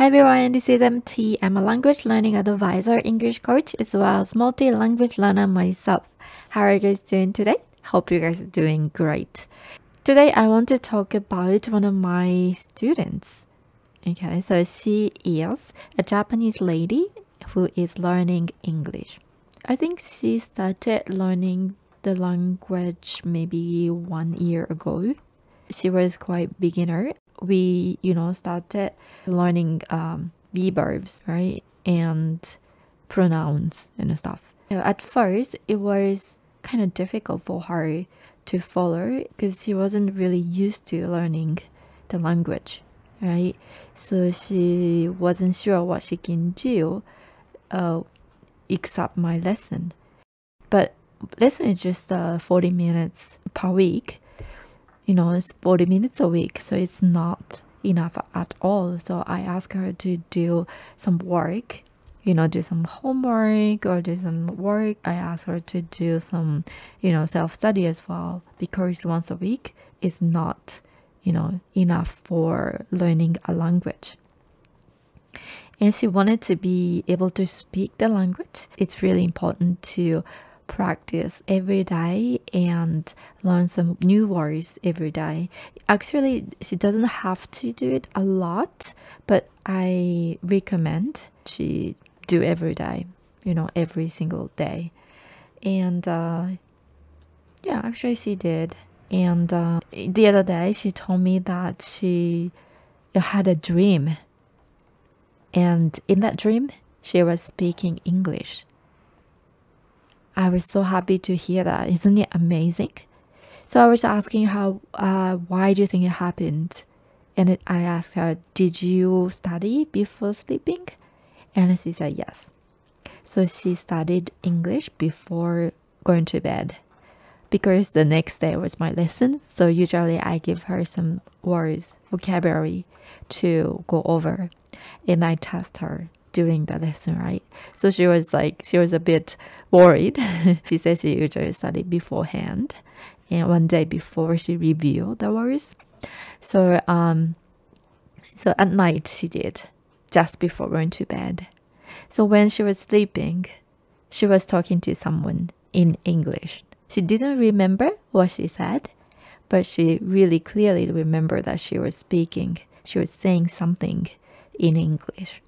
Hi everyone, this is MT. I'm a language learning advisor, English coach, as well as multi-language learner myself. How are you guys doing today? Hope you guys are doing great. Today I want to talk about one of my students. Okay, so she is a Japanese lady who is learning English. I think she started learning the language maybe one year ago. She was quite beginner we you know started learning um, verbs right? And pronouns and stuff. At first it was kind of difficult for her to follow because she wasn't really used to learning the language right? So she wasn't sure what she can do uh, except my lesson. But lesson is just uh, 40 minutes per week you know, it's 40 minutes a week, so it's not enough at all. So I asked her to do some work, you know, do some homework or do some work. I asked her to do some, you know, self study as well because once a week is not, you know, enough for learning a language. And she wanted to be able to speak the language. It's really important to practice every day and learn some new words every day. Actually, she doesn't have to do it a lot, but I recommend she do every day, you know, every single day. And uh, yeah, actually, she did. And uh, the other day, she told me that she had a dream. And in that dream, she was speaking English I was so happy to hear that. Isn't it amazing? So I was asking how, uh, why do you think it happened? And it, I asked her, did you study before sleeping? And she said yes. So she studied English before going to bed because the next day was my lesson. So usually I give her some words, vocabulary to go over, and I test her during the lesson, right? So she was like, she was a bit worried. she said she usually studied beforehand, and one day before she reviewed the words. So um, so at night she did, just before going to bed. So when she was sleeping, she was talking to someone in English. She didn't remember what she said, but she really clearly remembered that she was speaking. She was saying something in English.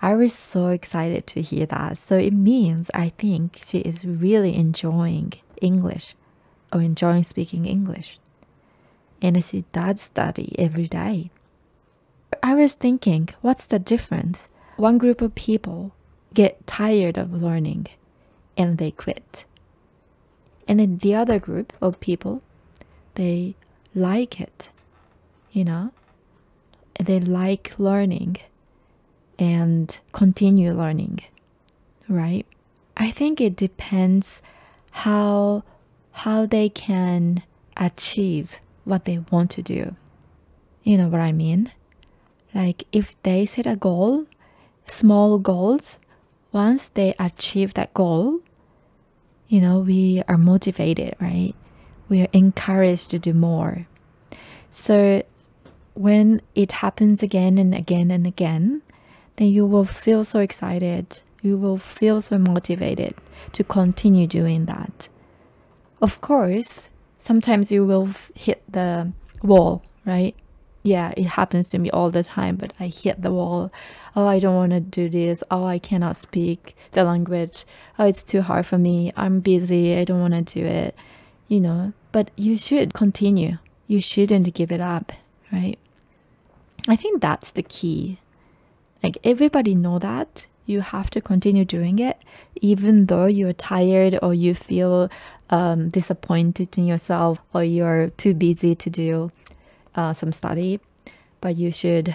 I was so excited to hear that. So it means I think she is really enjoying English or enjoying speaking English. And she does study every day. I was thinking, what's the difference? One group of people get tired of learning and they quit. And then the other group of people, they like it, you know, they like learning and continue learning, right? I think it depends how how they can achieve what they want to do. You know what I mean? Like if they set a goal, small goals, once they achieve that goal, you know, we are motivated, right? We are encouraged to do more. So when it happens again and again and again, then you will feel so excited. You will feel so motivated to continue doing that. Of course, sometimes you will hit the wall, right? Yeah, it happens to me all the time, but I hit the wall. Oh, I don't want to do this. Oh, I cannot speak the language. Oh, it's too hard for me. I'm busy. I don't want to do it. You know, but you should continue. You shouldn't give it up, right? I think that's the key like everybody know that. You have to continue doing it even though you're tired or you feel um, disappointed in yourself or you're too busy to do uh, some study. But you should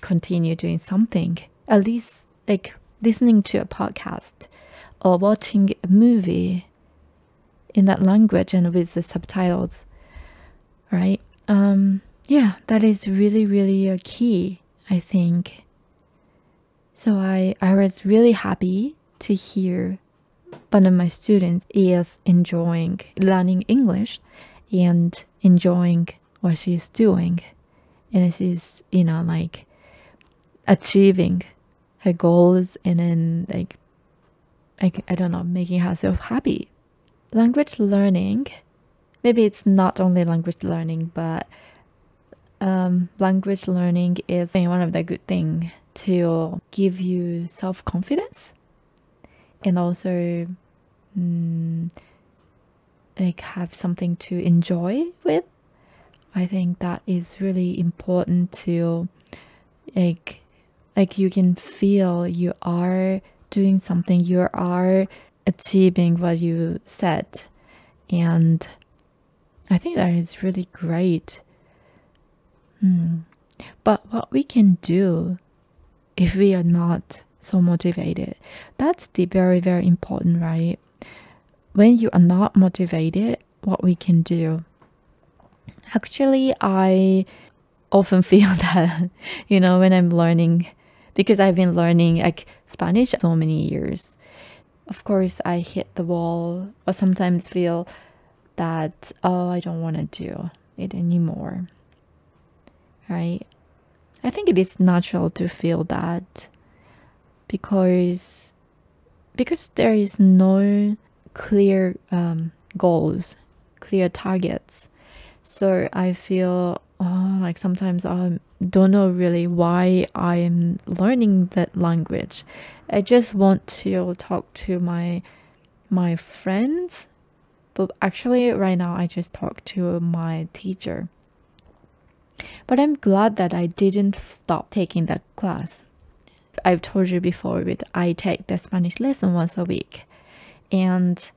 continue doing something. At least like listening to a podcast or watching a movie in that language and with the subtitles right? Um yeah that is really really a key i think so I, I was really happy to hear one of my students is enjoying learning English and enjoying what she's doing. And she's, you know, like achieving her goals and then like like I don't know, making herself happy. Language learning, maybe it's not only language learning, but um, language learning is one of the good thing to give you self confidence and also mm, like have something to enjoy with. I think that is really important to like like you can feel you are doing something you are achieving what you said and i think that is really great hmm. but what we can do if we are not so motivated that's the very very important right when you are not motivated what we can do actually i often feel that you know when i'm learning because I've been learning like Spanish so many years. Of course, I hit the wall or sometimes feel that, oh, I don't want to do it anymore. Right? I think it is natural to feel that because because there is no clear um, goals, clear targets. So I feel oh, like sometimes I don't know really why I'm learning that language. I just want to talk to my my friends, but actually right now I just talk to my teacher. But I'm glad that I didn't stop taking that class. I've told you before, that I take the Spanish lesson once a week, and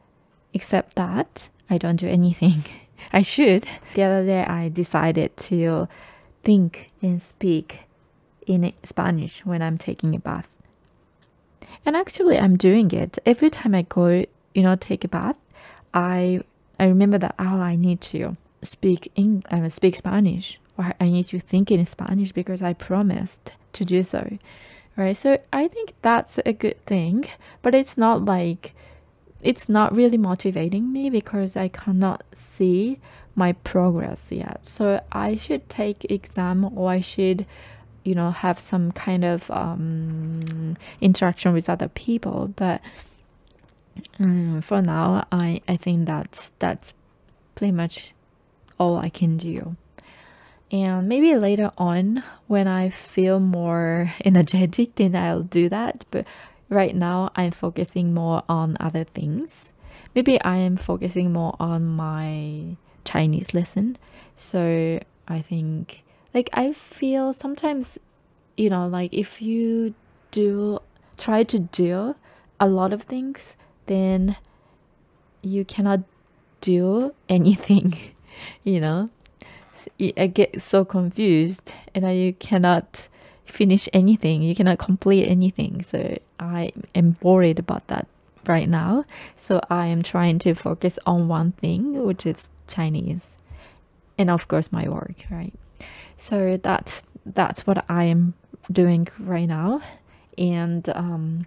except that I don't do anything. I should. The other day, I decided to think and speak in Spanish when I'm taking a bath. And actually, I'm doing it every time I go, you know, take a bath. I I remember that oh, I need to speak in uh, speak Spanish or I need to think in Spanish because I promised to do so, right? So I think that's a good thing, but it's not like it's not really motivating me because I cannot see my progress yet. So I should take exam or I should you know have some kind of um, interaction with other people but um, for now I, I think that's that's pretty much all I can do and maybe later on when I feel more energetic then I'll do that but right now I'm focusing more on other things. Maybe I am focusing more on my Chinese lesson. So I think like I feel sometimes you know like if you do try to do a lot of things then you cannot do anything you know I get so confused and you cannot finish anything you cannot complete anything so I am worried about that right now. So I am trying to focus on one thing, which is Chinese, and of course my work, right? So that's that's what I am doing right now. And um,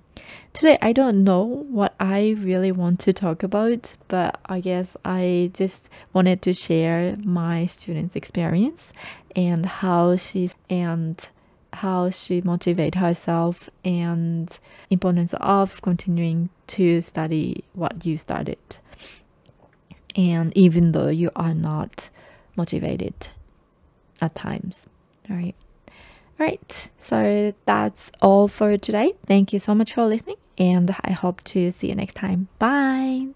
today I don't know what I really want to talk about, but I guess I just wanted to share my student's experience and how she's and how she motivate herself and importance of continuing to study what you started. And even though you are not motivated at times all right right so that's all for today. Thank you so much for listening and i hope to see you next time. Bye